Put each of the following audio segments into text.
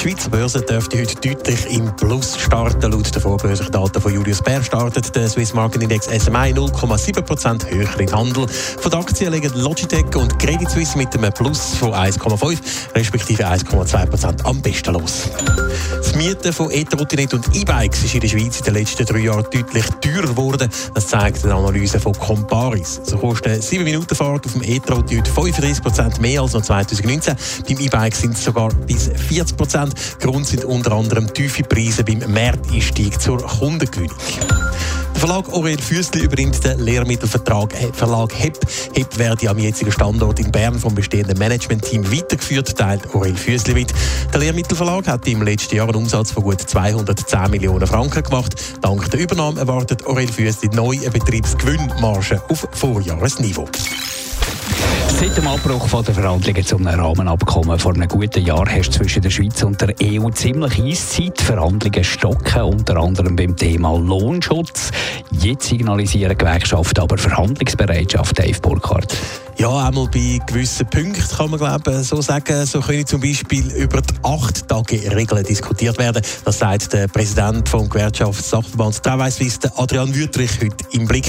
Die Schweizer Börse dürfte heute deutlich im Plus starten. Laut den vorbörslichen Daten von Julius Baer startet der Swiss Market Index SMI 0,7% höher in Handel. Von den Aktien liegen Logitech und Credit Suisse mit einem Plus von 1,5 respektive 1,2% am besten los. Das Mieten von E-Trottinett und E-Bikes ist in der Schweiz in den letzten drei Jahren deutlich teurer geworden. Das zeigt eine Analyse von Comparis. So kostet 7 Minuten Fahrt auf dem E-Trotti heute 35% mehr als noch 2019. Beim E-Bike sind es sogar bis 40%. Grund sind unter anderem tiefe Preise beim Markteinstieg zur Kundengewinnung. Der Verlag Aurel Füssli übernimmt den Lehrmittelvertrag Verlag HEP. HEP werde am jetzigen Standort in Bern vom bestehenden Managementteam weitergeführt, teilt Aurel Füssli mit. Der Lehrmittelverlag hat im letzten Jahr einen Umsatz von gut 210 Millionen Franken gemacht. Dank der Übernahme erwartet Aurel Füssli neu eine Betriebsgewinnmarge auf Vorjahresniveau. Seit dem Abbruch von der Verhandlungen zum Rahmenabkommen vor einem guten Jahr herrscht zwischen der Schweiz und der EU ziemlich Eiszeit. Verhandlungen stocken, unter anderem beim Thema Lohnschutz. Jetzt signalisieren Gewerkschaften aber Verhandlungsbereitschaft, Dave Burkhardt. Ja, einmal bei gewissen Punkten kann man glaube so sagen, so können zum Beispiel über die 8-Tage-Regeln diskutiert werden. Das sagt der Präsident vom Gewerkschaftssachverband Trauweiswiss, Adrian Wüttrich, heute im Blick.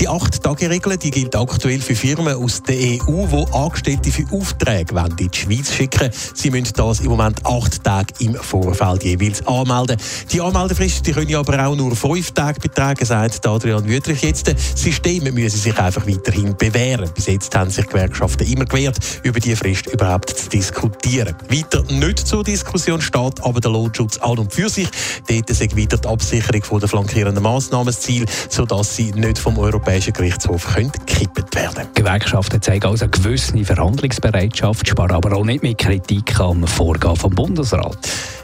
Die 8-Tage-Regel, die gilt aktuell für Firmen aus der EU, die Angestellte für Aufträge in die Schweiz schicken. Sie müssen das im Moment acht Tage im Vorfeld jeweils anmelden. Die Anmeldefrist die können aber auch nur fünf Tage betragen, sagt Adrian Wüttrich jetzt. Systeme müssen sich einfach weiterhin bewähren. Bis jetzt haben sich Gewerkschaften immer gewehrt, über die Frist überhaupt zu diskutieren. Weiter nicht zur Diskussion steht aber der Lohnschutz an und für sich. Dort ist weiter die Absicherung der flankierenden Massnahmen das Ziel, sodass sie nicht vom Europäischen Gerichtshof gekippt werden können. Gewerkschaften zeigen also eine gewisse Verhandlungsbereitschaft, sparen aber auch nicht mit Kritik am Vorgehen vom Bundesrat.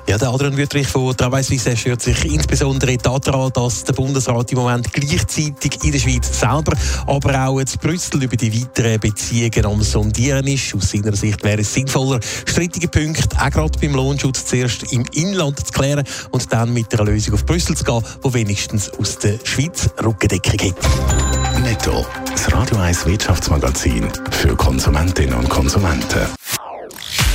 Ja, der Adrian Wüttrich von Travail-Suisse stört sich insbesondere daran, dass der Bundesrat im Moment gleichzeitig in der Schweiz selber, aber auch in Brüssel über die weiteren Beziehungen am Sondieren ist. Aus seiner Sicht wäre es sinnvoller, strittige Punkte, auch gerade beim Lohnschutz, zuerst im Inland zu klären und dann mit einer Lösung auf Brüssel zu gehen, die wenigstens aus der Schweiz Rückendeckung hat. Netto, das Radio 1 Wirtschaftsmagazin für Konsumentinnen und Konsumenten.